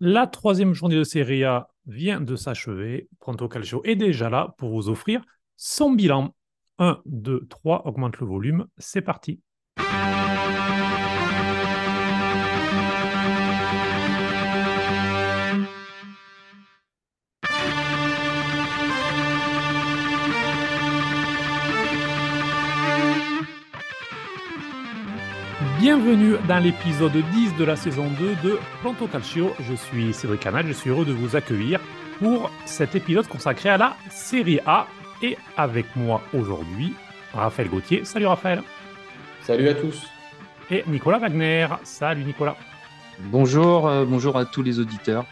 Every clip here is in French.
La troisième journée de Serie A vient de s'achever. Pronto Calcio est déjà là pour vous offrir son bilan. 1, 2, 3, augmente le volume. C'est parti. Bienvenue dans l'épisode 10 de la saison 2 de Planto Calcio. Je suis Cédric Canal, je suis heureux de vous accueillir pour cet épisode consacré à la Série A. Et avec moi aujourd'hui, Raphaël Gauthier. Salut Raphaël. Salut à tous. Et Nicolas Wagner. Salut Nicolas. Bonjour, euh, bonjour à tous les auditeurs.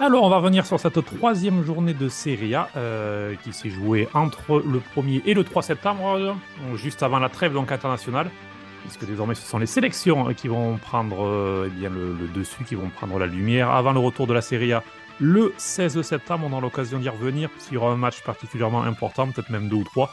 Alors, on va revenir sur cette troisième journée de Serie A euh, qui s'est jouée entre le 1er et le 3 septembre, juste avant la trêve donc internationale puisque désormais ce sont les sélections qui vont prendre euh, eh le, dessus, qui vont prendre la lumière avant le retour de la Serie A le 16 septembre. On a l'occasion d'y revenir, puisqu'il y aura un match particulièrement important, peut-être même deux ou trois.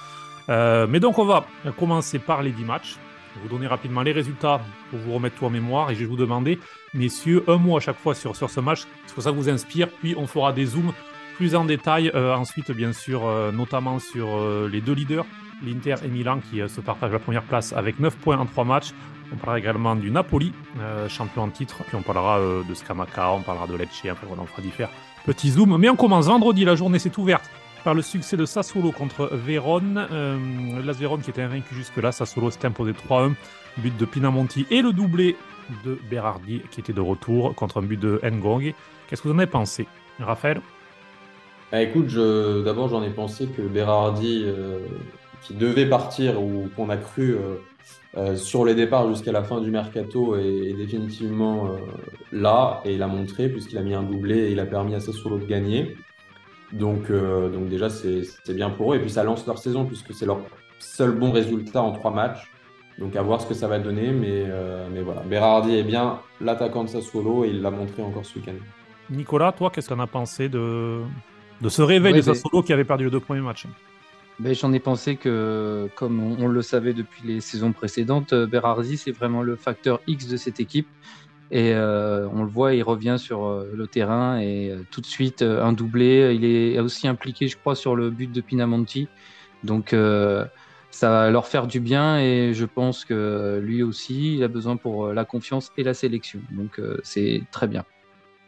Euh, mais donc on va commencer par les 10 matchs. Vous donner rapidement les résultats pour vous remettre tout en mémoire et je vais vous demander, messieurs, un mot à chaque fois sur, sur ce match, ce que ça vous inspire, puis on fera des zooms plus en détail euh, ensuite, bien sûr, notamment sur les deux leaders, l'Inter et Milan qui euh, se partagent la première place avec 9 points en 3 matchs. On parlera également du Napoli, euh, champion en titre, puis on parlera euh, de Scamaca, on parlera de Lecce, après on fera différents petits zooms. Mais on commence vendredi, la journée s'est ouverte par le succès de Sassuolo contre Vérone. Las Vérone qui était invaincu jusque-là, Sassuolo s'est imposé 3-1, but de Pinamonti et le doublé de Berardi qui était de retour contre un but de Ngong. Qu'est-ce que vous en avez pensé, Raphaël? Bah, Écoute, d'abord j'en ai pensé que Berardi qui devait partir ou qu'on a cru euh, euh, sur les départs jusqu'à la fin du mercato est, définitivement euh, là et il a montré puisqu'il a mis un doublé et il a permis à Sassuolo de gagner. Donc, donc déjà c'est bien pour eux et puis ça lance leur saison puisque c'est leur seul bon résultat en trois matchs. Donc à voir ce que ça va donner, mais, mais voilà. Berardi est bien l'attaquant de Sassuolo et il l'a montré encore ce week-end. Nicolas, toi, qu'est-ce qu'on a pensé de, de ce réveil de Sassuolo qui avait perdu les deux premiers matchs? Ben, J'en ai pensé que, comme on, le savait depuis les saisons précédentes, euh, Berardi, c'est vraiment le facteur X de cette équipe. Et euh, on le voit, il revient sur euh, le terrain et tout de suite un doublé. Il est aussi impliqué, je crois, sur le but de Pinamonti. Donc ça va leur faire du bien et je pense que lui aussi, il a besoin pour la confiance et la sélection. Donc c'est très bien.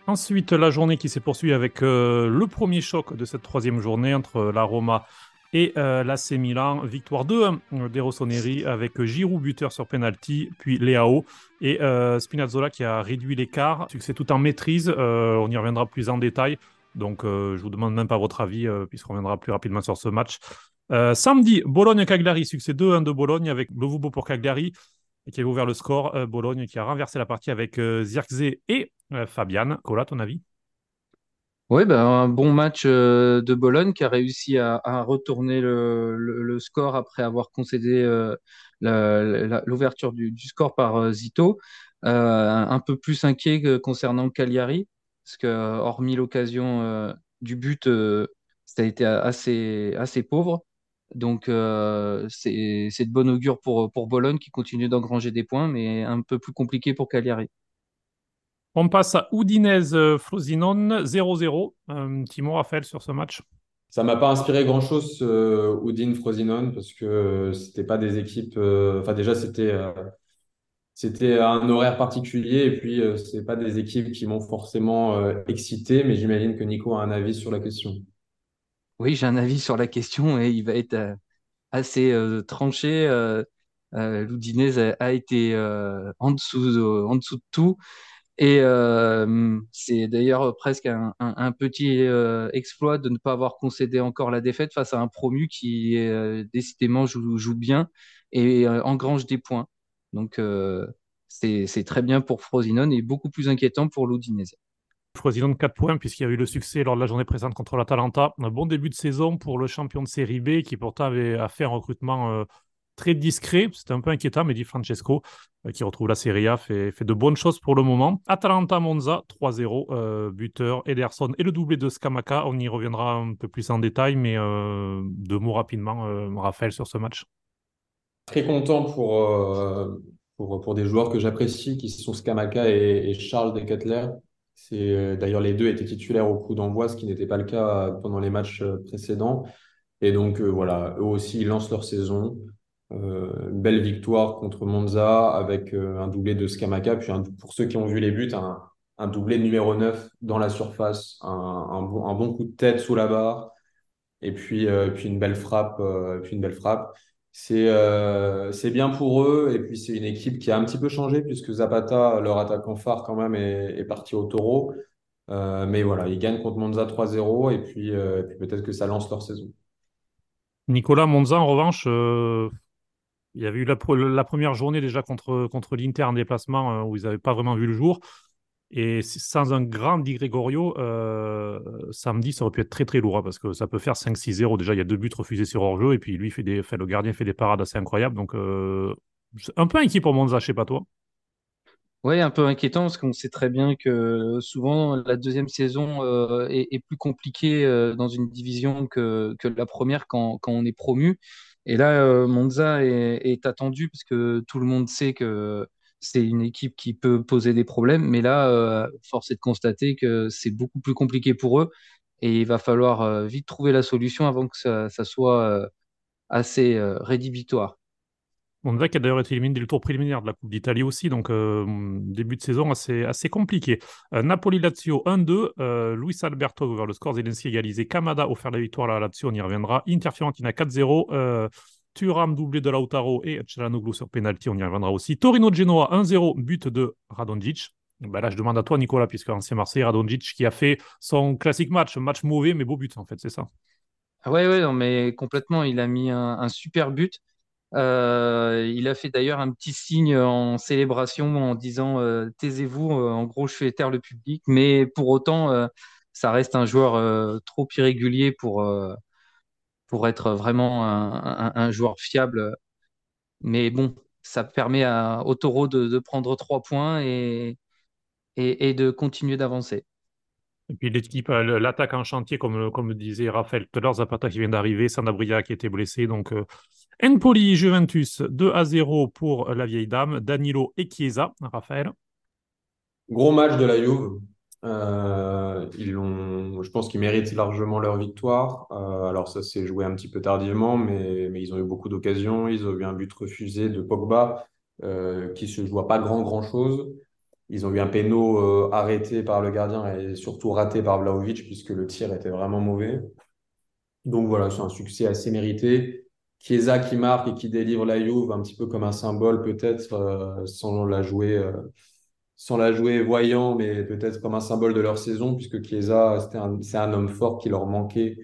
Ensuite, la journée qui s'est poursuivie avec le premier choc de cette troisième journée entre la Roma et euh, l'AC Milan, victoire 2 euh, des Rossoneri avec Giroud buteur sur penalty, puis Leao et euh, Spinazzola qui a réduit l'écart. Succès tout en maîtrise, on y reviendra plus en détail. Donc je vous demande même pas votre avis puisqu'on reviendra plus rapidement sur ce match. samedi, Bologne-Cagliari, succès 2-1 de Bologne avec Lovubo pour Cagliari qui a ouvert le score. Bologne qui a renversé la partie avec Zirkzee et Fabian. Cola, ton avis? Oui, ben, un bon match euh, de Bologne qui a réussi à, retourner le, score après avoir concédé euh, l'ouverture du, score par euh, Zito. un peu plus inquiet concernant Cagliari, parce que hormis l'occasion du but, ça a été assez, pauvre. Donc c'est de bon augure pour Bologne qui continue d'engranger des points, mais un peu plus compliqué pour Cagliari. On passe à Udinese-Frosinone 0-0. Un petit mot, Raphaël, sur ce match Ça m'a pas inspiré grand-chose, euh, Udine-Frosinone, parce que c'était pas des équipes. Euh, enfin, déjà, c'était. Euh, c'était un horaire particulier et puis euh, c'est pas des équipes qui m'ont forcément excité, mais j'imagine que Nico a un avis sur la question. Oui, j'ai un avis sur la question et il va être assez tranché. L'Udinese a, été en dessous, en dessous de tout. Et euh, c'est d'ailleurs presque un, petit euh, exploit de ne pas avoir concédé encore la défaite face à un promu qui euh, décidément joue, bien et engrange des points. Donc c'est très bien pour Frosinone et beaucoup plus inquiétant pour l'Udinese. Frosinone 4 points puisqu'il y a eu le succès lors de la journée présente contre l'Atalanta. Un bon début de saison pour le champion de série B qui pourtant avait fait un recrutement très discret. C'était un peu inquiétant, mais dit Francesco, euh, qui retrouve la Serie A, fait, de bonnes choses pour le moment. Atalanta-Monza, 3-0, euh, buteur Ederson et le doublé de Scamaca. On y reviendra un peu plus en détail, mais euh, deux mots rapidement, Raphaël, sur ce match. Très content pour, pour, pour des joueurs que j'apprécie, qui sont Scamaca et, Charles Decatler. C'est d'ailleurs les deux étaient titulaires au coup d'envoi, ce qui n'était pas le cas pendant les matchs précédents. Et donc voilà, eux aussi ils lancent leur saison. Une belle victoire contre Monza avec un doublé de Scamaca. Puis pour ceux qui ont vu les buts, un, doublé numéro 9 dans la surface, un, bon, un bon coup de tête sous la barre, et puis, euh, puis une belle frappe. Euh, puis une belle frappe. C'est euh, bien pour eux, et puis c'est une équipe qui a un petit peu changé, puisque Zapata, leur attaquant phare quand même, est, est parti au taureau. mais voilà, ils gagnent contre Monza 3-0, et puis, puis peut-être que ça lance leur saison. Nicolas Monza, en revanche, il y avait eu la, première journée déjà contre, contre l'Inter en déplacement où ils n'avaient pas vraiment vu le jour. Et sans un grand Di Gregorio, euh, samedi, ça aurait pu être très très lourd hein, parce que ça peut faire 5-6-0. Déjà, il y a deux buts refusés sur hors-jeu et puis lui, fait des, fait, le gardien fait des parades assez incroyables. Donc, euh, un peu inquiet pour Monza, je sais pas toi. Oui, un peu inquiétant parce qu'on sait très bien que souvent la deuxième saison euh, est, plus compliquée dans une division que, que la première quand, quand, on est promu. Et là, Monza est, attendu parce que tout le monde sait que c'est une équipe qui peut poser des problèmes, mais là, euh, force est de constater que c'est beaucoup plus compliqué pour eux et il va falloir euh, vite trouver la solution avant que ça, soit euh, assez rédhibitoire. Monza a d'ailleurs été éliminé dès le tour préliminaire de la Coupe d'Italie aussi, donc début de saison assez, assez compliqué. Napoli-Lazio 1-2, Luis Alberto vers le score, Zelensky égalisé, Kamada offert la victoire à la Lazio, on y reviendra. Inter Fiorentina 4-0, Thuram doublé de Lautaro et Celanoglu sur penalty, on y reviendra aussi. Torino Genoa 1-0, but de Radonjic. Ben là, je demande à toi, Nicolas, puisque ancien Marseille, Radonjic qui a fait son classique match, match mauvais mais beau but en fait, c'est ça? Ah ouais, ouais, non, mais complètement, il a mis un, super but. Euh, il a fait d'ailleurs un petit signe en célébration en disant euh, taisez-vous, euh, en gros je fais taire le public, mais pour autant ça reste un joueur trop irrégulier pour, pour être vraiment un, joueur fiable. Mais bon, ça permet à, au taureau de, prendre trois points et, et, de continuer d'avancer. Et puis l'équipe, l'attaque en chantier, comme, comme disait Raphaël tout à l'heure, Zapata qui vient d'arriver, Sanabria qui était blessé. Donc, Empoli, Juventus, 2 à 0 pour la vieille dame, Danilo et Chiesa, Raphaël. Gros match de la Juve. Euh, ils je pense qu'ils méritent largement leur victoire. Euh, alors ça s'est joué un petit peu tardivement, mais, mais ils ont eu beaucoup d'occasions. Ils ont eu un but refusé de Pogba euh, qui se joue pas grand grand chose. Ils ont eu un péno arrêté par le gardien et surtout raté par Vlaovic puisque le tir était vraiment mauvais. Donc voilà, c'est un succès assez mérité. Chiesa qui marque et qui délivre la Juve un petit peu comme un symbole peut-être sans la jouer sans la jouer voyant, mais peut-être comme un symbole de leur saison, puisque Chiesa, c'est un, homme fort qui leur manquait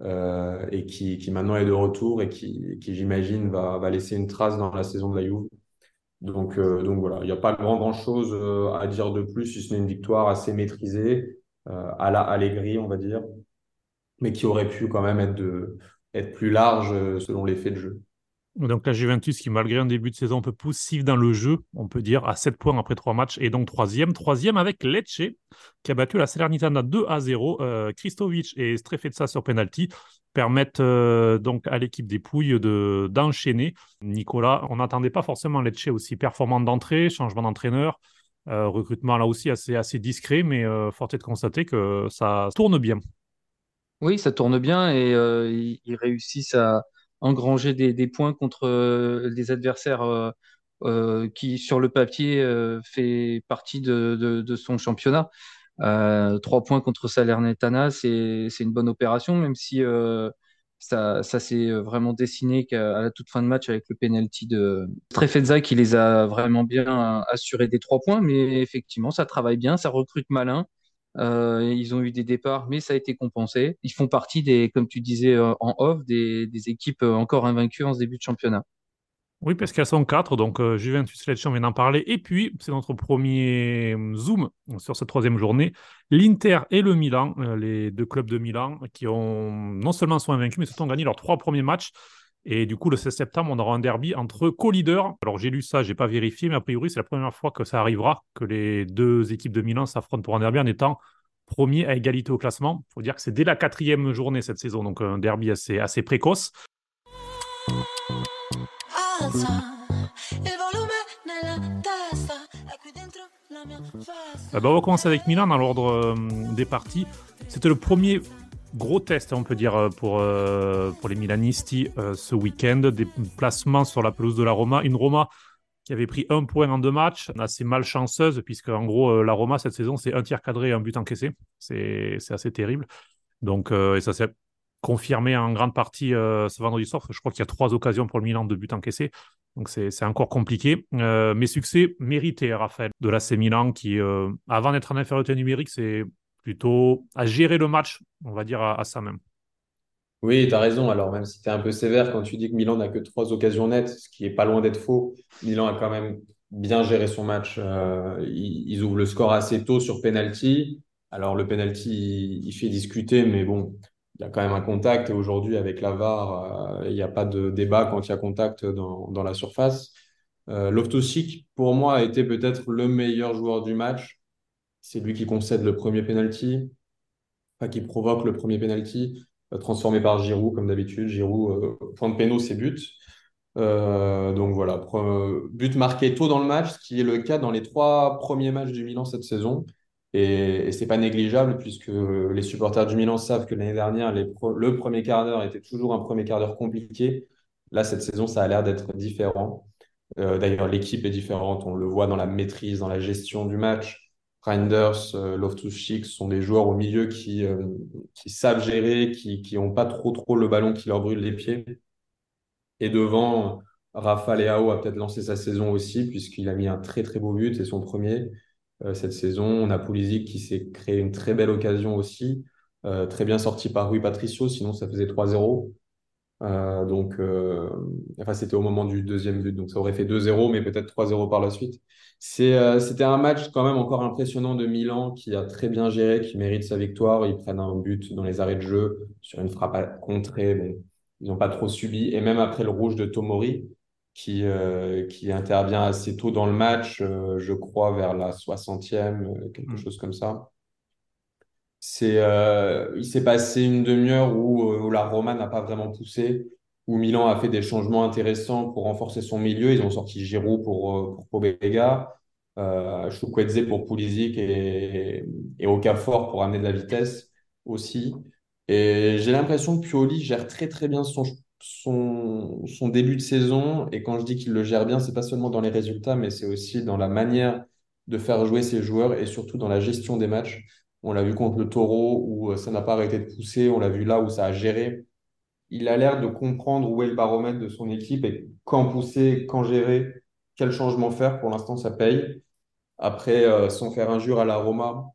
euh, et qui, qui, maintenant est de retour et qui, qui j'imagine, va, va, laisser une trace dans la saison de la Juve. Donc, euh, donc voilà, il n'y a pas grand, grand chose euh, à dire de plus, si ce n'est une victoire assez maîtrisée, à la Allegri, on va dire, mais qui aurait pu quand même être, de, être plus large selon l'effet de jeu. Donc la Juventus qui, malgré un début de saison un peu poussif dans le jeu, on peut dire, à 7 points après 3 matchs, et donc troisième. Troisième avec Lecce, qui a battu la Salernitana 2 à 0. Euh, et Strefetsa sur penalty permettent euh, donc à l'équipe des Pouilles de, d'enchaîner. Nicolas, on n'attendait pas forcément Lecce aussi performant d'entrée, changement d'entraîneur, euh, recrutement là aussi assez, assez discret, mais euh, force est de constater que ça tourne bien. Oui, ça tourne bien et ils réussissent à engranger des, points contre euh, des adversaires euh, euh, qui, sur le papier, fait partie de, son championnat. trois points contre Salernitana, c'est une bonne opération, même si ça, s'est vraiment dessiné qu'à la toute fin de match avec le penalty de Trefezza qui les a vraiment bien assurés des trois points. Mais effectivement, ça travaille bien, ça recrute malin. Euh, ils ont eu des départs, mais ça a été compensé. Ils font partie des, comme tu disais euh, en off, des, équipes euh, encore invaincues en ce début de championnat. Oui, parce qu'elles sont quatre, donc Juventus Lecce, on vient d'en parler. Et puis, c'est notre premier zoom sur cette troisième journée. L'Inter et le Milan, les deux clubs de Milan, qui ont non seulement sont invaincus, mais surtout ont gagné leurs trois premiers matchs. Et du coup, le 16 septembre, on aura un derby entre co-leaders. Alors, j'ai lu ça, j'ai pas vérifié, mais a priori, c'est la première fois que ça arrivera, que les deux équipes de Milan s'affrontent pour un derby en étant premier à égalité au classement. Il faut dire que c'est dès la quatrième journée cette saison, donc un derby assez, assez précoce. bah, on va commencer avec Milan dans l'ordre des parties. C'était le premier gros test, on peut dire, pour, pour les Milanisti ce week-end. Des placements sur la pelouse de la Roma. Une Roma qui avait pris un point en deux matchs, assez malchanceuse, puisque en gros, la Roma cette saison, c'est un tir cadré et un but encaissé. C'est assez terrible. Donc, et ça s'est confirmé en grande partie ce vendredi soir. Je crois qu'il y a trois occasions pour le Milan de but encaissé. Donc c'est encore compliqué. Euh, mais succès mérité, Raphaël, de l'AC Milan, qui, avant d'être en infériorité numérique, c'est plutôt à gérer le match, on va dire, à, ça même. Oui, tu as raison. Alors, même si tu es un peu sévère quand tu dis que Milan n'a que trois occasions nettes, ce qui est pas loin d'être faux, Milan a quand même bien géré son match. Euh, ils, ouvrent le score assez tôt sur penalty. Alors, le penalty, il, fait discuter, mais bon, il y a quand même un contact. Et aujourd'hui, avec la VAR, euh, il n'y a pas de débat quand il y a contact dans, la surface. Euh, pour moi, a été peut-être le meilleur joueur du match. C'est lui qui concède le premier penalty, enfin, qui provoque le premier penalty, euh, transformé par Giroud, comme d'habitude. Giroud, euh, point de péno, c'est but. Euh, donc voilà, but marqué tôt dans le match, ce qui est le cas dans les trois premiers matchs du Milan cette saison. Et, et c'est pas négligeable puisque les supporters du Milan savent que l'année dernière, le premier quart d'heure était toujours un premier quart d'heure compliqué. Là, cette saison, ça a l'air d'être différent. D'ailleurs, l'équipe est différente. On le voit dans la maîtrise, dans la gestion du match. Reinders, euh, Loftus-Cheek sont des joueurs au milieu qui, euh, savent gérer, qui n'ont pas trop trop le ballon qui leur brûle les pieds. Et devant, Rafa Leao a peut-être lancé sa saison aussi, puisqu'il a mis un très très beau but, c'est son premier euh, cette saison. On a Pulisic qui s'est créé une très belle occasion aussi, très bien sorti par Rui Patricio, sinon ça faisait 3-0. Euh, donc, enfin, c'était au moment du deuxième but, donc ça aurait fait 2-0, mais peut-être 3-0 par la suite. Euh, c'était un match quand même encore impressionnant de Milan qui a très bien géré, qui mérite sa victoire. Ils prennent un but dans les arrêts de jeu sur une frappe à contrée. Bon, ils n'ont pas trop subi. Et même après le rouge de Tomori, qui, qui intervient assez tôt dans le match, je crois vers la 60e, quelque mm. chose comme ça. Euh, il s'est passé une demi-heure où, euh, où, la Roma n'a pas vraiment poussé, où Milan a fait des changements intéressants pour renforcer son milieu. Ils ont sorti Giroud pour, euh, pour Pobega, euh, pour Pulisic et, et Okafor pour amener de la vitesse aussi. Et j'ai l'impression que Pioli gère très très bien son, son, son début de saison. Et quand je dis qu'il le gère bien, c'est pas seulement dans les résultats, mais c'est aussi dans la manière de faire jouer ses joueurs et surtout dans la gestion des matchs. On l'a vu contre le taureau où euh, ça n'a pas arrêté de pousser. On l'a vu là où ça a géré. Il a l'air de comprendre où est le baromètre de son équipe et quand pousser, quand gérer, quel changement faire. Pour l'instant, ça paye. Après, euh, sans faire injure à la Roma,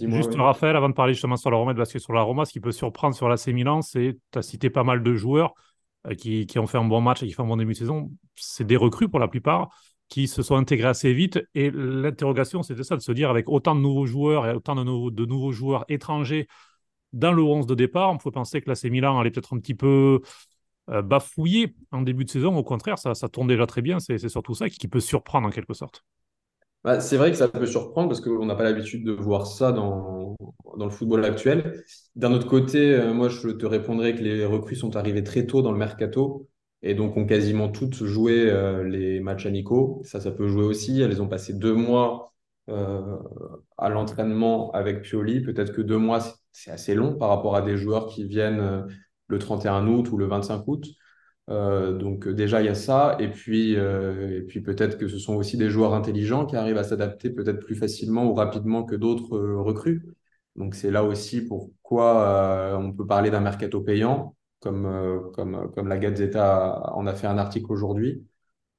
Juste Raphaël, avant de parler justement sur la Roma, parce que sur la Roma, ce qui peut surprendre sur l'AC Milan, c'est tu as cité pas mal de joueurs euh, qui, qui, ont fait un bon match et qui font un bon début de saison. C'est des recrues pour la plupart qui se sont intégrés assez vite. Et l'interrogation, c'était ça, de se dire, avec autant de nouveaux joueurs et autant de, nouveaux, de nouveaux joueurs étrangers dans le 11 de départ, on pouvait penser que l'AC Milan allait peut-être un petit peu euh, bafouiller en début de saison. Au contraire, ça, tourne déjà très bien. C'est surtout ça qui, peut surprendre en quelque sorte. Bah, c'est vrai que ça peut surprendre parce qu'on n'a pas l'habitude de voir ça dans, le football actuel. D'un autre côté, euh, moi, je te répondrais que les recrues sont arrivées très tôt dans le mercato et donc ont quasiment toutes joué euh, les matchs amicaux. Ça, ça peut jouer aussi. Elles ont passé deux mois euh, à l'entraînement avec Pioli. Peut-être que deux mois, c'est assez long par rapport à des joueurs qui viennent euh, le 31 août ou le 25 août. donc déjà, il y a ça. Et puis, puis peut-être que ce sont aussi des joueurs intelligents qui arrivent à s'adapter peut-être plus facilement ou rapidement que d'autres recrues. Donc c'est là aussi pourquoi on peut parler d'un mercato payant comme, euh, comme, comme la Gazzetta en a fait un article aujourd'hui.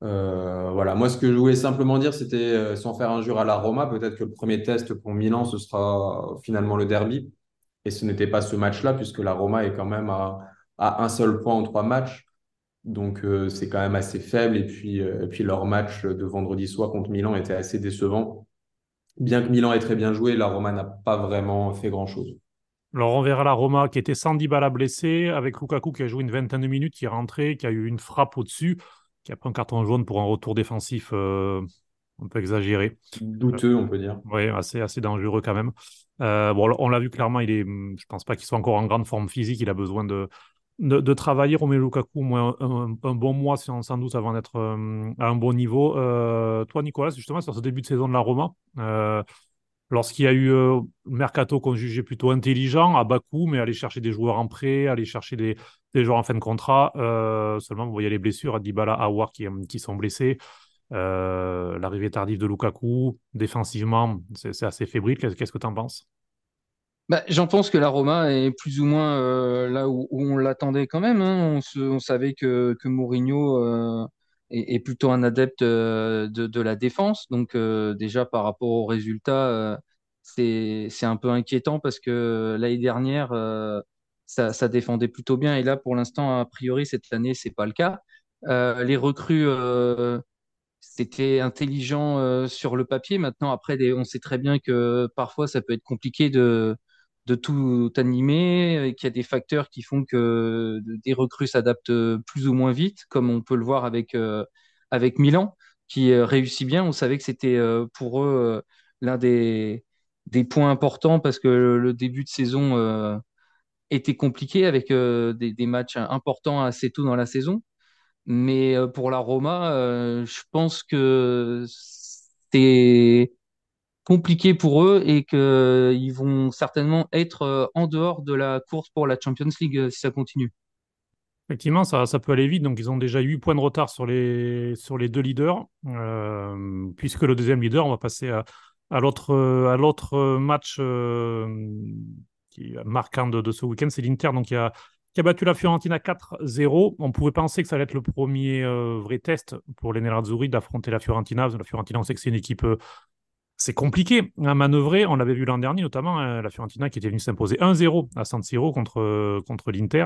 Euh, voilà, moi ce que je voulais simplement dire, c'était euh, sans faire injure à la Roma, peut-être que le premier test pour Milan, ce sera finalement le derby. Et ce n'était pas ce match-là, puisque la Roma est quand même à, un seul point en trois matchs. Donc c'est quand même assez faible. Et puis, et puis leur match de vendredi soir contre Milan était assez décevant. Bien que Milan ait très bien joué, la Roma n'a pas vraiment fait grand-chose. Alors on verra la Roma qui était sans Dybala blessé, avec Lukaku qui a joué une vingtaine de minutes, qui est rentré, qui a eu une frappe au-dessus, qui a pris un carton jaune pour un retour défensif euh, un peu exagéré. Douteux, on peut dire. Oui, assez, assez dangereux quand même. Euh, bon, on l'a vu clairement, il est, je pense pas qu'il soit encore en grande forme physique, il a besoin de, de, travailler Romelu Lukaku moins un, bon mois sans, sans doute avant d'être euh, à un bon niveau. toi, Nicolas, justement, sur ce début de saison de la Roma, lorsqu'il y a eu mercato qu'on jugeait plutôt intelligent, à bas coût, mais aller chercher des joueurs en prêt, aller chercher des, des joueurs en fin de contrat, seulement vous voyez les blessures à Dybala, Awar qui, qui sont blessés. L'arrivée tardive de Lukaku, défensivement, c'est assez fébrile. Qu'est-ce que tu en penses? Bah, J'en pense que la Roma est plus ou moins euh, là où, on l'attendait quand même. Hein. On, savait que, Mourinho euh, est, plutôt un adepte euh, de, la défense. Donc déjà par rapport aux résultats, c'est un peu inquiétant parce que l'année dernière, ça, défendait plutôt bien. Et là, pour l'instant, a priori, cette année, c'est pas le cas. les recrues c'était intelligent euh, sur le papier. Maintenant, après, on sait très bien que parfois, ça peut être compliqué de, tout animer, qu'il y a des facteurs qui font que des recrues s'adaptent plus ou moins vite, comme on peut le voir avec, euh, Milan, qui euh, réussit bien. On savait que c'était pour eux l'un des points importants parce que le début de saison était compliqué avec des, des matchs importants assez tôt dans la saison. Mais euh, pour la Roma, euh, je pense que c'est compliqué pour eux et qu'ils vont certainement être euh, en dehors de la course pour la Champions League si ça continue. Effectivement, ça, ça peut aller vite. Donc, ils ont déjà 8 points de retard sur les, sur les deux leaders. puisque le deuxième leader, on va passer à, à l'autre match qui marquant de, ce week-end, c'est l'Inter. Donc, qui a battu la Fiorentina 4-0. On pouvait penser que ça allait être le premier euh, vrai test pour les Nerazzurri d'affronter la Fiorentina. La Fiorentina, on sait que c'est une équipe euh, c'est compliqué à manœuvrer. On l'avait vu l'an dernier, notamment hein, la Fiorentina qui était venue s'imposer 1-0 à San Siro contre, contre l'Inter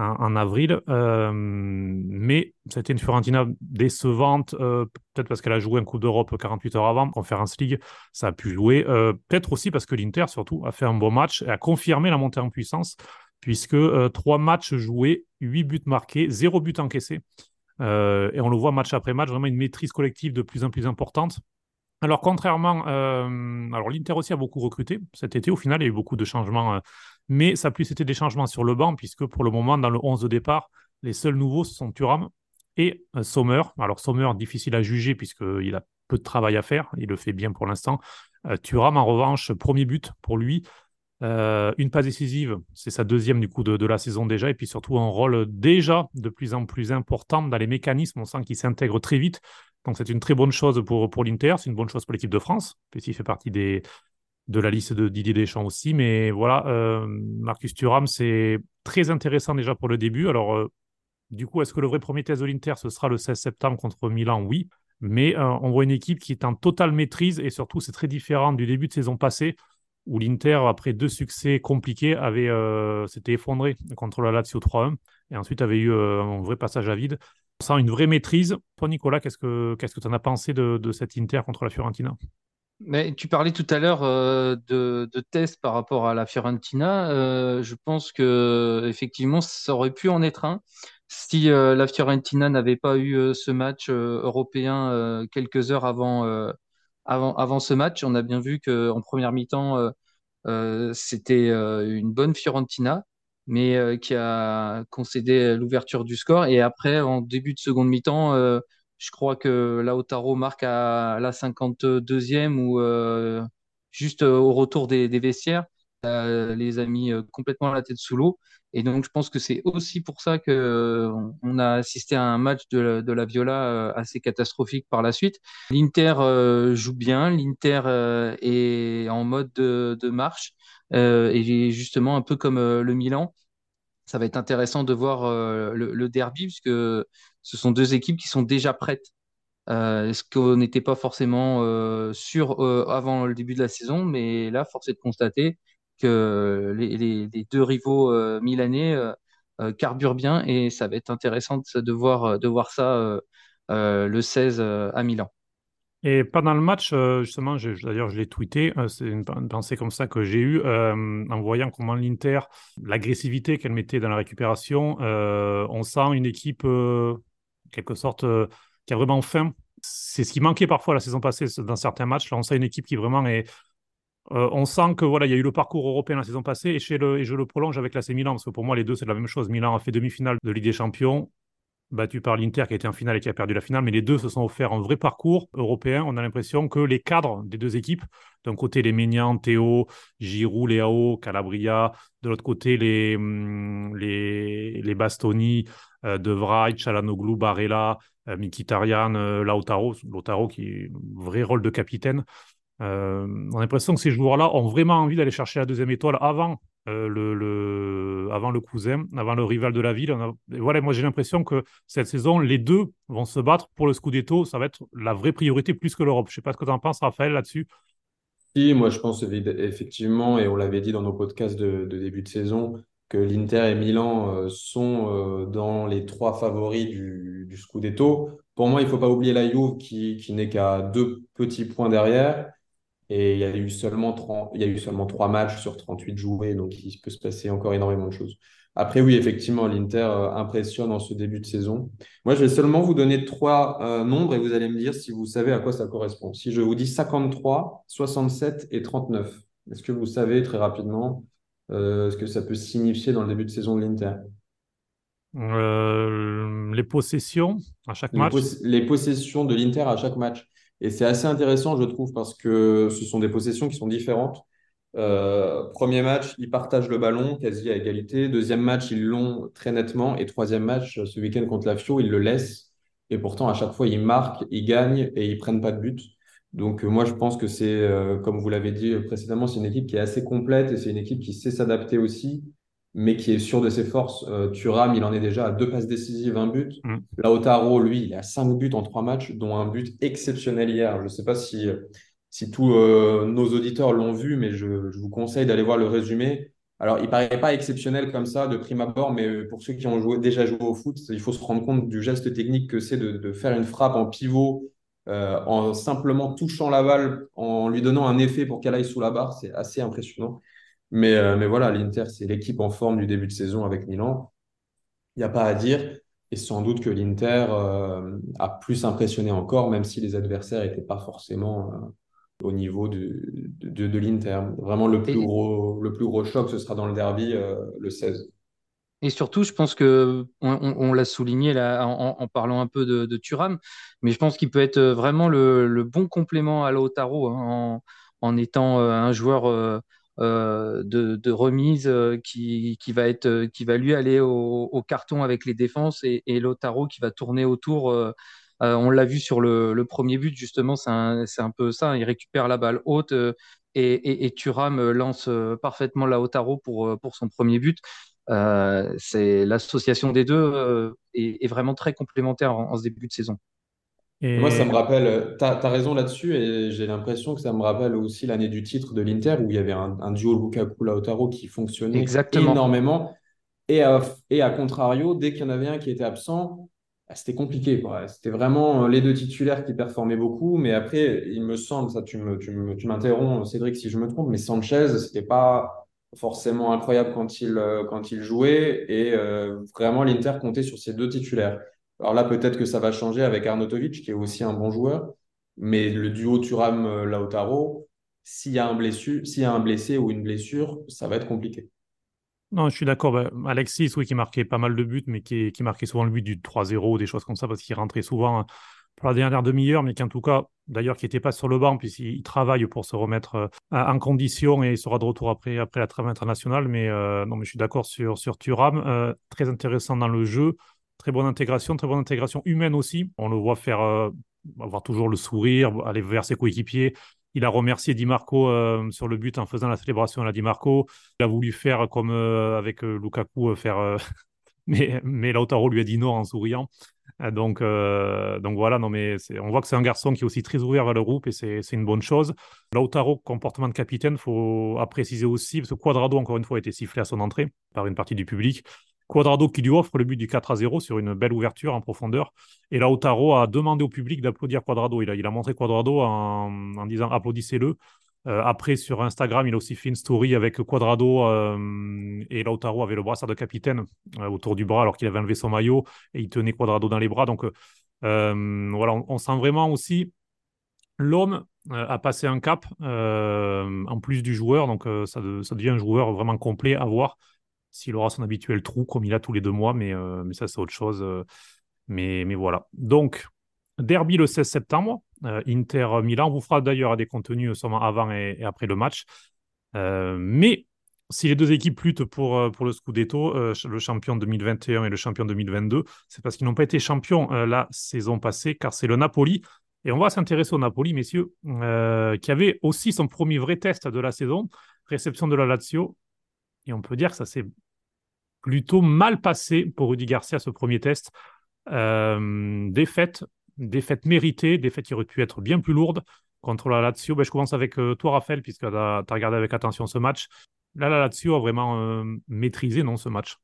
en, avril. Euh, mais c'était une Fiorentina décevante, peut-être parce qu'elle a joué un Coupe d'Europe 48 heures avant, Conference League, ça a pu jouer. peut-être aussi parce que l'Inter, surtout, a fait un bon match et a confirmé la montée en puissance puisque euh, trois matchs joués, huit buts marqués, zéro but encaissé. Euh, et on le voit match après match, vraiment une maîtrise collective de plus en plus importante. Alors, contrairement, euh, alors l'Inter aussi a beaucoup recruté cet été. Au final, il y a eu beaucoup de changements, mais ça a plus été des changements sur le banc, puisque pour le moment, dans le 11 de départ, les seuls nouveaux sont Thuram et Sommer. Alors, Sommer, difficile à juger, puisqu'il a peu de travail à faire. Il le fait bien pour l'instant. Thuram, en revanche, premier but pour lui. Euh, une passe décisive, c'est sa deuxième du coup de, la saison déjà, et puis surtout un rôle déjà de plus en plus important dans les mécanismes. On sent qu'il s'intègre très vite. Donc c'est une très bonne chose pour, pour l'Inter, c'est une bonne chose pour l'équipe de France, puisqu'il fait partie des, de la liste de Didier Deschamps aussi. Mais voilà, euh, Marcus Thuram, c'est très intéressant déjà pour le début. Alors, euh, du coup, est-ce que le vrai premier test de l'Inter, ce sera le 16 septembre contre Milan? Oui. Mais on voit une équipe qui est en totale maîtrise et surtout, c'est très différent du début de saison passée où l'Inter, après deux succès compliqués, avait euh, s'était effondré contre la Lazio 3-1 et ensuite avait eu euh, un vrai passage à vide. Sans une vraie maîtrise. Toi, Nicolas, qu'est-ce que qu'est-ce que tu en as pensé de, de cet Inter contre la Fiorentina? Mais tu parlais tout à l'heure euh, de, de tests par rapport à la Fiorentina. je pense que effectivement, ça aurait pu en être un si la Fiorentina n'avait pas eu ce match européen quelques heures avant avant, avant ce match, on a bien vu qu'en première mi-temps, euh, euh, c'était euh, une bonne Fiorentina, mais qui a concédé l'ouverture du score. Et après, en début de seconde mi-temps, je crois que Lautaro marque à la 52e ou juste au retour des, des vestiaires. les a mis complètement la tête sous l'eau. Et donc, je pense que c'est aussi pour ça que euh, on a assisté à un match de la, Viola euh, assez catastrophique par la suite. L'Inter euh, joue bien, l'Inter est en mode de, de marche et justement un peu comme le Milan. Ça va être intéressant de voir le, le, derby puisque ce sont deux équipes qui sont déjà prêtes. ce qu'on n'était pas forcément sûr avant le début de la saison, mais là, force est de constater que les, deux rivaux euh, milanais euh, euh, carburent bien et ça va être intéressant de voir, de voir ça le 16 à Milan. Et pendant le match, justement, d'ailleurs, je l'ai tweeté, c'est une, pensée comme ça que j'ai eue en voyant comment l'Inter, l'agressivité qu'elle mettait dans la récupération, on sent une équipe, quelque sorte, qui a vraiment faim. C'est ce qui manquait parfois la saison passée dans certains matchs. Là, on sent une équipe qui vraiment est, on sent que voilà, il y a eu le parcours européen la saison passée et, et je le prolonge avec l'AC Milan parce que pour moi les deux c'est la même chose. Milan a fait demi-finale de Ligue des Champions, battu par l'Inter qui a été en finale et qui a perdu la finale, mais les deux se sont offerts un vrai parcours européen. On a l'impression que les cadres des deux équipes, d'un côté les Ménian, Théo, Giroud, Léao, Calabria, de l'autre côté les, hum, les, les Bastoni, euh, De Vrij, Chalanoglu, Barella, euh, Mikitarian, euh, Lautaro, Lautaro qui est un vrai rôle de capitaine. Euh, on a l'impression que ces joueurs-là ont vraiment envie d'aller chercher la deuxième étoile avant euh, avant le cousin, avant le rival de la ville. voilà, moi j'ai l'impression que cette saison, les deux vont se battre pour le Scudetto. Ça va être la vraie priorité plus que l'Europe. Je ne sais pas ce que tu en penses, Raphaël, là-dessus. Si, moi je pense effectivement, et on l'avait dit dans nos podcasts de, début de saison, que l'Inter et Milan euh, sont dans les trois favoris du, Scudetto. Pour moi, il ne faut pas oublier la Juve qui n'est qu'à deux petits points derrière. Et il y a eu seulement, il y a eu seulement 3 matchs sur 38 joués, donc il peut se passer encore énormément de choses. Après, oui, effectivement, l'Inter euh, impressionne en ce début de saison. Moi, je vais seulement vous donner trois euh, nombres et vous allez me dire si vous savez à quoi ça correspond. Si je vous dis 53, 67 et 39, est-ce que vous savez très rapidement euh, ce que ça peut signifier dans le début de saison de l'Inter? Les possessions à chaque match? Les possessions de l'Inter à chaque match. Et c'est assez intéressant, je trouve, parce que ce sont des possessions qui sont différentes. Euh, premier match, ils partagent le ballon quasi à égalité. Deuxième match, ils l'ont très nettement. Et troisième match, ce week-end contre la Fio, ils le laissent. Et pourtant, à chaque fois, ils marquent, ils gagnent et ils prennent pas de but. Donc, euh, moi, je pense que c'est, euh, comme vous l'avez dit précédemment, c'est une équipe qui est assez complète et c'est une équipe qui sait s'adapter aussi mais qui est sûr de ses forces. Euh, Thuram, il en est déjà à deux passes décisives, un but. Mm. Lautaro, lui, il a cinq buts en trois matchs, dont un but exceptionnel hier. Je ne sais pas si, si tous euh, nos auditeurs l'ont vu, mais je, vous conseille d'aller voir le résumé. Alors, il paraît pas exceptionnel comme ça de prime abord, mais pour ceux qui ont joué, déjà joué au foot, il faut se rendre compte du geste technique que c'est de, de, faire une frappe en pivot euh, en simplement touchant la balle, en lui donnant un effet pour qu'elle aille sous la barre. C'est assez impressionnant. Mais, euh, mais voilà, l'Inter, c'est l'équipe en forme du début de saison avec Milan. Il n'y a pas à dire. Et sans doute que l'Inter euh, a plus impressionné encore, même si les adversaires n'étaient pas forcément euh, au niveau de, de, l'Inter. Vraiment, le plus, gros, le plus gros choc, ce sera dans le derby le 16. Et surtout, je pense que on, l'a souligné là en, parlant un peu de, de Thuram, mais je pense qu'il peut être vraiment le, bon complément à Lautaro hein, en, en, étant un joueur euh, de, remise euh, qui, qui, va être, euh, qui va lui aller au, carton avec les défenses et, Lotaro qui va tourner autour. on l'a vu sur le, premier but, justement, c'est un, un, peu ça. Il récupère la balle haute et, et, et Thuram lance parfaitement Lautaro pour, pour son premier but. c'est l'association des deux est, vraiment très complémentaire en, ce début de saison. Moi, ça me rappelle, tu as, raison là-dessus, et j'ai l'impression que ça me rappelle aussi l'année du titre de l'Inter, où il y avait un, duo Lukaku-Lautaro qui fonctionnait énormément. Et à, et à contrario, dès qu'il y en avait un qui était absent, bah, c'était compliqué. C'était vraiment les deux titulaires qui performaient beaucoup. Mais après, il me semble, ça tu m'interromps, tu m'interromps, Cédric, si je me trompe, mais Sanchez, c'était pas forcément incroyable quand il, quand il jouait. Et euh, vraiment, l'Inter comptait sur ces deux titulaires. Alors là, peut-être que ça va changer avec Arnautovic, qui est aussi un bon joueur. Mais le duo Turam-Lautaro, s'il y, a un y a un blessé ou une blessure, ça va être compliqué. Non, je suis d'accord. Bah, Alexis, oui, qui marquait pas mal de buts, mais qui, marquait souvent le but du 3-0, des choses comme ça, parce qu'il rentrait souvent pour la dernière demi-heure, mais qui en tout cas, d'ailleurs, qui n'était pas sur le banc, puisqu'il travaille pour se remettre euh, en condition et il sera de retour après, après la trêve internationale. Mais euh, non, mais je suis d'accord sur, sur. Euh, très intéressant dans le jeu. Très bonne intégration, très bonne intégration humaine aussi. On le voit faire, euh, avoir toujours le sourire, aller vers ses coéquipiers. Il a remercié Di Marco euh, sur le but en faisant la célébration à Di Marco. Il a voulu faire comme euh, avec Lukaku, faire. mais, mais Lautaro lui a dit non en souriant. Donc, donc voilà, non, mais on voit que c'est un garçon qui est aussi très ouvert vers le groupe et c'est une bonne chose. Lautaro, comportement de capitaine, faut préciser aussi, parce que Quadrado, encore une fois, a été sifflé à son entrée par une partie du public. Quadrado qui lui offre le but du 4 à 0 sur une belle ouverture en profondeur. Et Lautaro a demandé au public d'applaudir Quadrado. Il a, il a montré Quadrado en, disant applaudissez-le. Euh, après, sur Instagram, il a aussi fait une story avec Quadrado euh, et Lautaro avait le brassard de capitaine euh, autour du bras alors qu'il avait enlevé son maillot et il tenait Quadrado dans les bras. Donc voilà, on, sent vraiment aussi l'homme a passé un cap en plus du joueur, donc ça, devient un joueur vraiment complet à voir s'il aura son habituel trou comme il a tous les deux mois, mais, mais ça c'est autre chose. mais, mais voilà. Donc, derby le 16 septembre, Inter-Milan. On vous fera d'ailleurs des contenus seulement avant et, après le match. mais si les deux équipes luttent pour, pour le Scudetto, le champion 2021 et le champion 2022, c'est parce qu'ils n'ont pas été champions la saison passée, car c'est le Napoli et on va s'intéresser au Napoli, messieurs, euh, qui avait aussi son premier vrai test de la saison, réception de la Lazio. Et on peut dire que ça s'est plutôt mal passé pour Rudy Garcia, ce premier test. Euh, défaite, défaite méritée, défaite qui aurait pu être bien plus lourde contre la Lazio. Ben, je commence avec euh, toi, Raphaël, puisque tu as, regardé avec attention ce match. Là, la Lazio a vraiment maîtrisé non, ce match.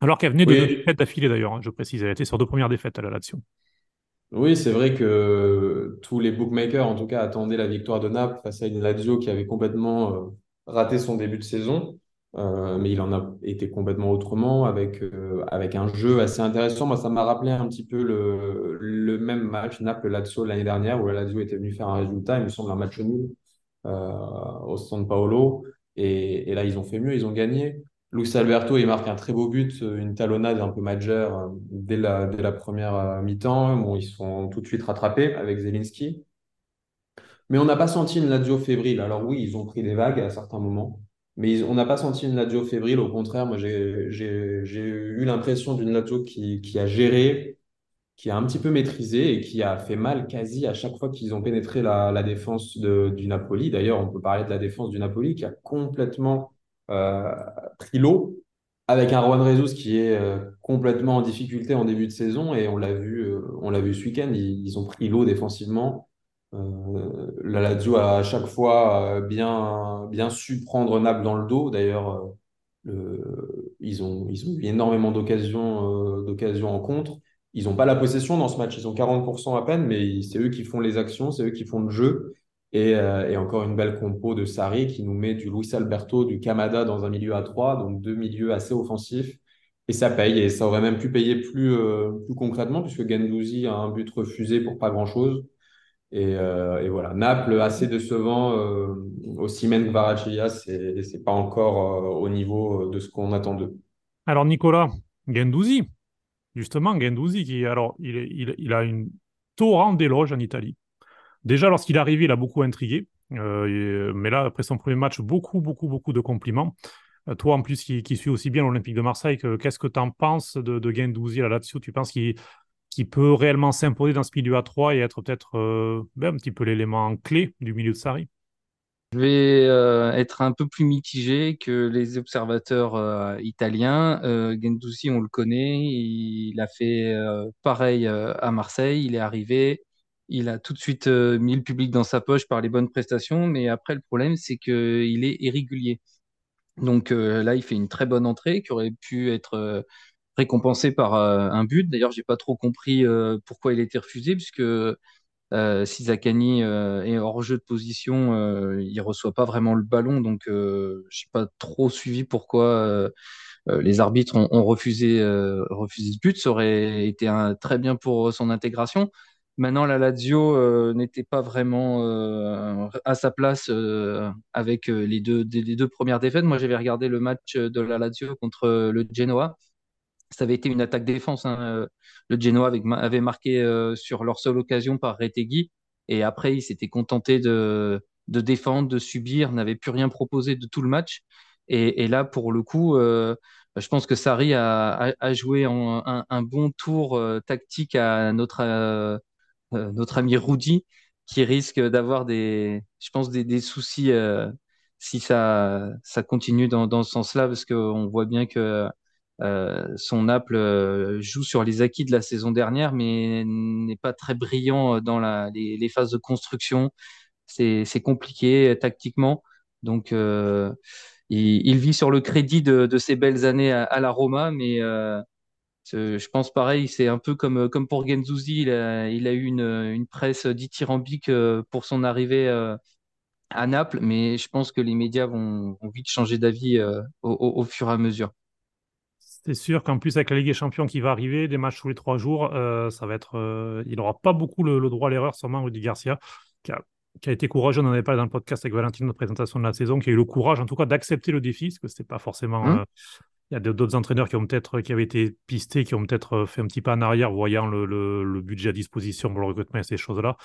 Alors qu'elle venait de deux défaites d'affilée, d'ailleurs, hein, je précise. Elle était sur deux premières défaites à la Lazio. Oui, c'est vrai que tous les bookmakers, en tout cas, attendaient la victoire de Naples face à une Lazio qui avait complètement euh, raté son début de saison. Euh, mais il en a été complètement autrement, avec, euh, avec un jeu assez intéressant. Moi, ça m'a rappelé un petit peu le, même match Naples-Lazio l'année dernière, où la Lazio était venue faire un résultat, il me semble un match nul au San Paolo. Et, là, ils ont fait mieux, ils ont gagné. Luis Alberto, il marque un très beau but, euh, une talonnade un peu majeure euh, dès la, dès la première euh, mi-temps. Bon, ils sont tout de suite rattrapés avec Zelinski. Mais on n'a pas senti une Lazio fébrile. Alors oui, ils ont pris des vagues à certains moments, mais on n'a pas senti une Lazio fébrile. Au contraire, moi, j'ai eu l'impression d'une Lazio qui, qui a géré, qui a un petit peu maîtrisé et qui a fait mal quasi à chaque fois qu'ils ont pénétré la, défense de, du Napoli. D'ailleurs, on peut parler de la défense du Napoli qui a complètement euh, pris l'eau avec un Juan Jesus qui est euh, complètement en difficulté en début de saison et on l'a vu, euh, on l'a vu ce week-end, ils, ont pris l'eau défensivement. La Lazio a à chaque fois bien, bien su prendre Naples dans le dos. D'ailleurs, ils, ont, ils ont eu énormément d'occasions en contre. Ils n'ont pas la possession dans ce match, ils ont 40% à peine, mais c'est eux qui font les actions, c'est eux qui font le jeu. Euh, et, encore une belle compo de Sarri qui nous met du Luis Alberto, du Kamada dans un milieu à 3, donc deux milieux assez offensifs. Et ça paye, et ça aurait même pu payer plus, euh, plus concrètement, puisque Gendouzi a un but refusé pour pas grand-chose. Et, euh, et, voilà, Naples assez décevant au Simen Kvaratskhelia, c'est c'est pas encore au niveau de ce qu'on attend d'eux. Alors Nicolas, Gendouzi, justement Gendouzi qui alors il, a une torrent d'éloges en Italie. Déjà, lorsqu'il est arrivé, il a beaucoup intrigué. Euh, mais là, après son premier match, beaucoup, beaucoup, beaucoup de compliments. Euh, toi, en plus, qui, suis aussi bien l'Olympique de Marseille, qu'est-ce que tu en penses de, de Gendouzi là-dessus Tu penses qu'il peut réellement s'imposer dans ce milieu à 3 et être peut-être euh, ben, un petit peu l'élément clé du milieu de Sarri. Je vais être un peu plus mitigé que les observateurs italiens. Gendouzi, on le connaît, il a fait pareil à Marseille, il est arrivé, il a tout de suite euh, mis le public dans sa poche par les bonnes prestations, mais après le problème c'est qu'il est irrégulier. Donc euh, là, il fait une très bonne entrée qui aurait pu être euh, récompensée par un but. D'ailleurs, j'ai pas trop compris pourquoi il a été refusé, puisque si Zakani est hors jeu de position, il reçoit pas vraiment le ballon, donc je n'ai pas trop suivi pourquoi. les arbitres ont, refusé, refusé ce but, ça aurait été très bien pour son intégration. Maintenant, la Lazio euh, n'était pas vraiment euh, à sa place euh, avec les deux, les deux premières défaites. Moi, j'avais regardé le match de la Lazio contre le Genoa. Ça avait été une attaque-défense. Hein. Le Genoa avait, marqué sur leur seule occasion par Retegui. Et après, ils s'étaient contentés de, défendre, de subir, n'avaient plus rien proposé de tout le match. Et, là, pour le coup, je pense que Sarri a, a, joué un, bon tour tactique à notre euh, ami Rudy, qui risque d'avoir des, je pense, des, soucis euh, si ça, continue dans ce sens-là, parce qu'on voit bien que euh, son Naples joue sur les acquis de la saison dernière, mais n'est pas très brillant dans la, les, phases de construction. C'est compliqué tactiquement. Donc, euh, il, vit sur le crédit de, ses belles années à, la Roma, mais euh, je pense pareil, c'est un peu comme, pour Genzouzi, il a, eu une, presse dithyrambique euh, pour son arrivée euh, à Naples, mais je pense que les médias vont, vite changer d'avis euh, au, fur et à mesure. C'est sûr qu'en plus avec la Ligue des Champions qui va arriver, des matchs tous les trois jours, ça va être, il n'aura pas beaucoup le, droit à l'erreur, sûrement Rudy Garcia. qui a, qui a été courageux, on en avait parlé dans le podcast avec Valentine, notre présentation de la saison, qui a eu le courage, en tout cas, d'accepter le défi, parce que c'était pas forcément. Hum. euh, il y a d'autres entraîneurs qui ont peut-être qui avaient été pistés, qui ont peut-être euh, fait un petit pas en arrière, voyant le, le- le budget à disposition pour le recrutement et ces choses-là.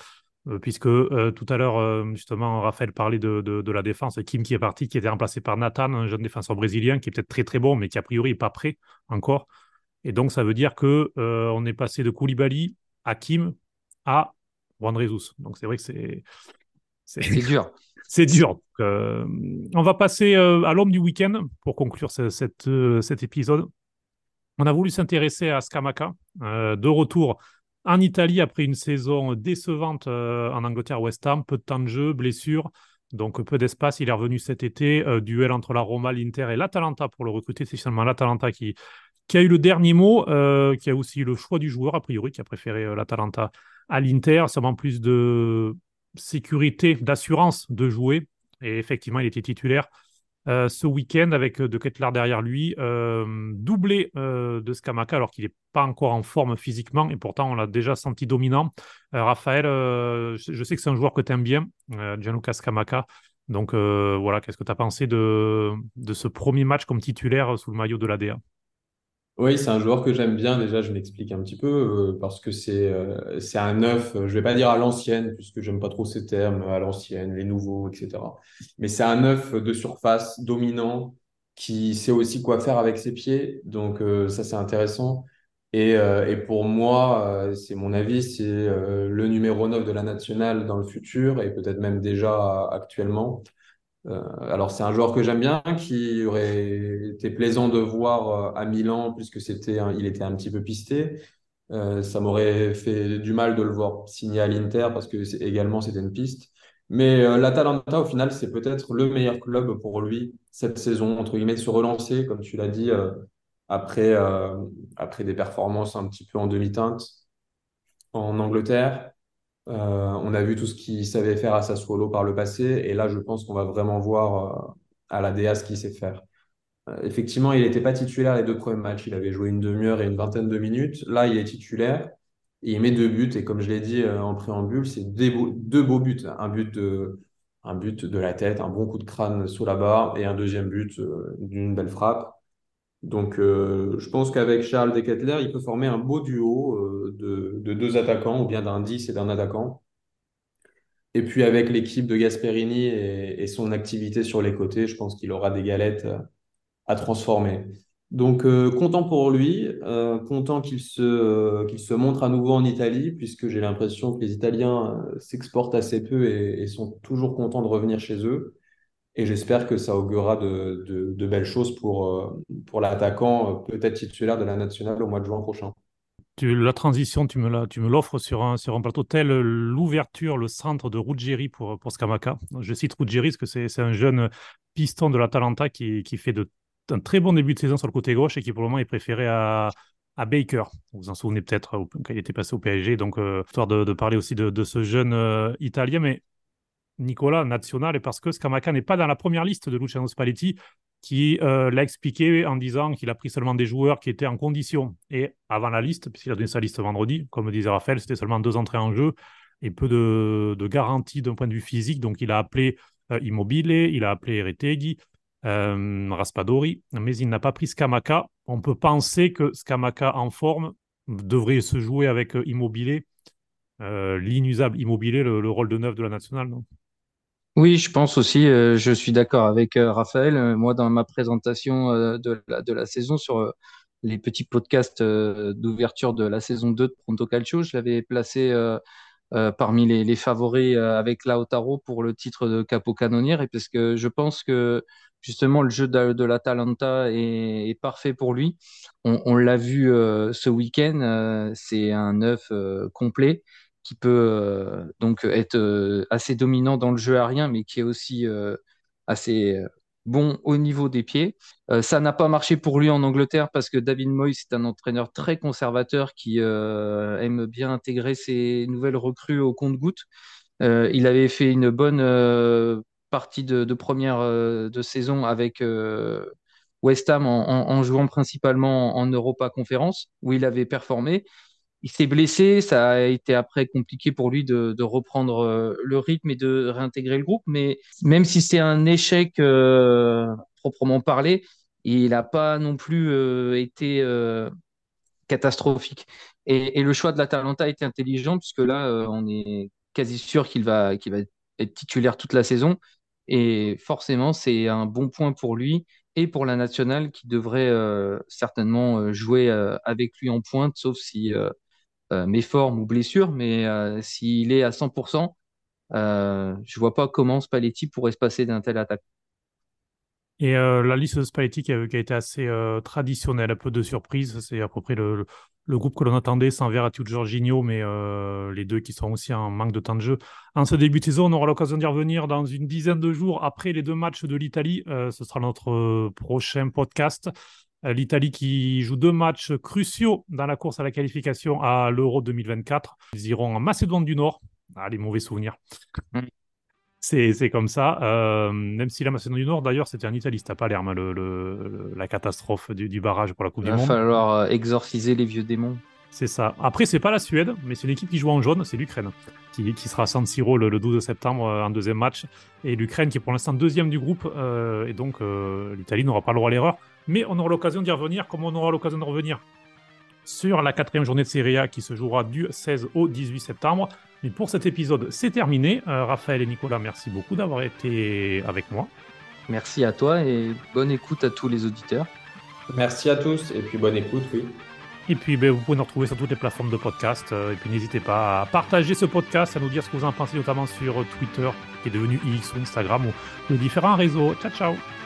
Euh, puisque euh, tout à l'heure, euh, justement, Raphaël parlait de, de, de la défense. Kim qui est parti, qui était remplacé par Nathan, un jeune défenseur brésilien qui est peut-être très très bon, mais qui a priori n'est pas prêt encore. Et donc, ça veut dire que euh, on est passé de Koulibaly à Kim à Juan Jesus. Donc, c'est vrai que c'est c'est dur. c'est dur. On va passer à l'homme du week-end pour conclure ce- cette, cet épisode. On a voulu s'intéresser à euh, de retour en Italie après une saison décevante euh, en Angleterre West Ham, peu de temps de jeu, blessure, donc peu d'espace. Il est revenu cet été, euh, duel entre la Roma, l'Inter et l'Atalanta pour le recruter. C'est finalement l'Atalanta qui, a eu le dernier mot, euh, qui a aussi le choix du joueur, a priori, qui a préféré l'Atalanta à l'Inter. En plus de sécurité, d'assurance de jouer. Et effectivement, il était titulaire euh, ce week-end avec euh, De Ketelaar derrière lui, euh, doublé de Scamaca alors qu'il n'est pas encore en forme physiquement et pourtant on l'a déjà senti dominant. Raphaël, je, sais que c'est un joueur que tu aimes bien, Gianluca Scamaca. Donc voilà, qu'est-ce que tu as pensé de, de ce premier match comme titulaire sous le maillot de l'ADA Oui, c'est un joueur que j'aime bien. Déjà, je m'explique un petit peu euh, parce que c'est euh, un neuf. euh, Je vais pas dire à l'ancienne puisque j'aime pas trop ces termes à l'ancienne, les nouveaux, etc. Mais c'est un neuf de surface dominant qui sait aussi quoi faire avec ses pieds. Donc euh, ça, c'est intéressant. Et, et pour moi, c'est mon avis, c'est le numéro 9 de la nationale dans le futur et peut-être même déjà actuellement. Euh, alors, c'est un joueur que j'aime bien, qui aurait été plaisant de voir euh, à Milan, puisque c'était, il était un petit peu pisté. Euh, ça m'aurait fait du mal de le voir signer à l'Inter, parce que également c'était une piste. Mais l'Atalanta, au final, c'est peut-être le meilleur club pour lui cette saison, entre guillemets, de se relancer, comme tu l'as dit, après, après des performances un petit peu en demi-teinte en Angleterre. Euh, on a vu tout ce qu'il savait faire à Sassuolo par le passé, et là, je pense qu'on va vraiment voir euh, à la DA ce qu'il sait faire. Euh, effectivement, il n'était pas titulaire les deux premiers matchs. Il avait joué une demi-heure et une vingtaine de minutes. Là, il est titulaire et il met deux buts. Et comme je l'ai dit en préambule, c'est deux beaux, buts. Un but de, un but de la tête, un bon coup de crâne sous la barre, et un deuxième but d'une belle frappe. Donc, euh, je pense qu'avec Charles Dekettler, il peut former un beau duo euh, de, de deux attaquants, ou bien d'un 10 et d'un attaquant. Et puis avec l'équipe de Gasperini et, son activité sur les côtés, je pense qu'il aura des galettes euh, à transformer. Donc, content pour lui, content qu'il se, montre à nouveau en Italie, puisque j'ai l'impression que les Italiens s'exportent assez peu et sont toujours contents de revenir chez eux. Et j'espère que ça augurera de, de- belles choses pour, euh, pour l'attaquant, euh, peut-être titulaire de la nationale au mois de juin prochain. La transition, tu me l'offres sur un, sur un plateau tel l'ouverture, le centre de Ruggieri pour, pour Scamaca. Je cite Ruggieri parce que c'est un jeune piston de l'Atalanta qui, qui fait de, un très bon début de saison sur le côté gauche et qui pour le moment est préféré à, à Baker. Vous vous en souvenez peut-être quand il était passé au PSG. Donc, euh, histoire de, parler aussi de, ce jeune Italien. Mais Nicolas, national, et parce que Scamaca n'est pas dans la première liste de Luciano Spalletti, qui euh, l'a expliqué en disant qu'il a pris seulement des joueurs qui étaient en condition. Et avant la liste, puisqu'il a donné sa liste vendredi, comme disait Raphaël, c'était seulement deux entrées en jeu et peu de, de garanties d'un point de vue physique. Donc il a appelé euh, Immobile, il a appelé Retegui, euh, Raspadori, mais il n'a pas pris Scamaca. On peut penser que Scamaca en forme devrait se jouer avec euh, Immobile, l'inusable Immobile, le, le rôle de neuf de la nationale. Non? Oui, je pense aussi, euh, je suis d'accord avec euh, Raphaël. Euh, moi, dans ma présentation euh, de la, de la saison sur les petits podcasts d'ouverture de la saison 2 de Pronto Calcio, je l'avais placé parmi les, les favoris avec Lautaro pour le titre de capo canonnière et parce que je pense que justement le jeu de, de l'Atalanta est, est parfait pour lui. On, on l'a vu ce week-end, c'est un euh, complet qui peut euh, donc être euh, assez dominant dans le jeu aérien, mais qui est aussi euh, assez euh, bon au niveau des pieds. Euh, ça n'a pas marché pour lui en Angleterre parce que David Moyes est un entraîneur très conservateur qui euh, aime bien intégrer ses nouvelles recrues au compte-gouttes. Euh, il avait fait une bonne euh, partie de, première euh, de saison avec euh, West Ham en, en- en jouant principalement en Europa Conférence, où il avait performé. Il s'est blessé, ça a été après compliqué pour lui de, reprendre euh, le rythme et de réintégrer le groupe. Mais même si c'est un échec euh, proprement parlé, il n'a pas non plus euh, été catastrophique. Et, le choix de l'Atalanta a été intelligent puisque là, on est quasi sûr qu'il va, être titulaire toute la saison. Et forcément, c'est un bon point pour lui et pour la nationale qui devrait certainement jouer avec lui en pointe, sauf si méforme ou blessure, mais euh, s'il est à 100%, euh, je vois pas comment Spalletti pourrait se passer d'un tel attaque. Et euh, la liste de Spalletti qui a, été assez euh, traditionnelle, un peu de surprise. C'est à peu près le, groupe que l'on attendait, sans Verratti ou Jorginho, mais euh, les deux qui sont aussi en manque de temps de jeu. En ce début de saison, on aura l'occasion d'y revenir dans une dizaine de jours après les deux matchs de l'Italie. ce sera notre prochain podcast. L'Italie qui joue deux matchs cruciaux dans la course à la qualification à l'Euro 2024. Ils iront en Macédoine du Nord. Ah, les mauvais souvenirs. Mm. C'est comme ça. Euh, même si la Macédoine du Nord, d'ailleurs, c'était en Italie, c'était à Palerme, le, le, la catastrophe du, du, barrage pour la Coupe du Monde. Il va falloir exorciser les vieux démons. C'est ça. Après, c'est pas la Suède, mais c'est l'équipe qui joue en jaune, c'est l'Ukraine, qui, qui, sera à San Siro le, le 12 septembre euh, en deuxième match. Et l'Ukraine qui est pour l'instant deuxième du groupe. Euh, et donc, euh, l'Italie n'aura pas le droit à l'erreur. Mais on aura l'occasion d'y revenir, comme on aura l'occasion de revenir sur la quatrième journée de Serie A qui se jouera du 16 au 18 septembre. Mais pour cet épisode, c'est terminé. Euh, Raphaël et Nicolas, merci beaucoup d'avoir été avec moi. Merci à toi et bonne écoute à tous les auditeurs. Merci à tous et puis bonne écoute, oui. Et puis, ben, vous pouvez nous retrouver sur toutes les plateformes de podcast. Euh, et puis, n'hésitez pas à partager ce podcast, à nous dire ce que vous en pensez, notamment sur Twitter, qui est devenu X ou Instagram ou de différents réseaux. Ciao, ciao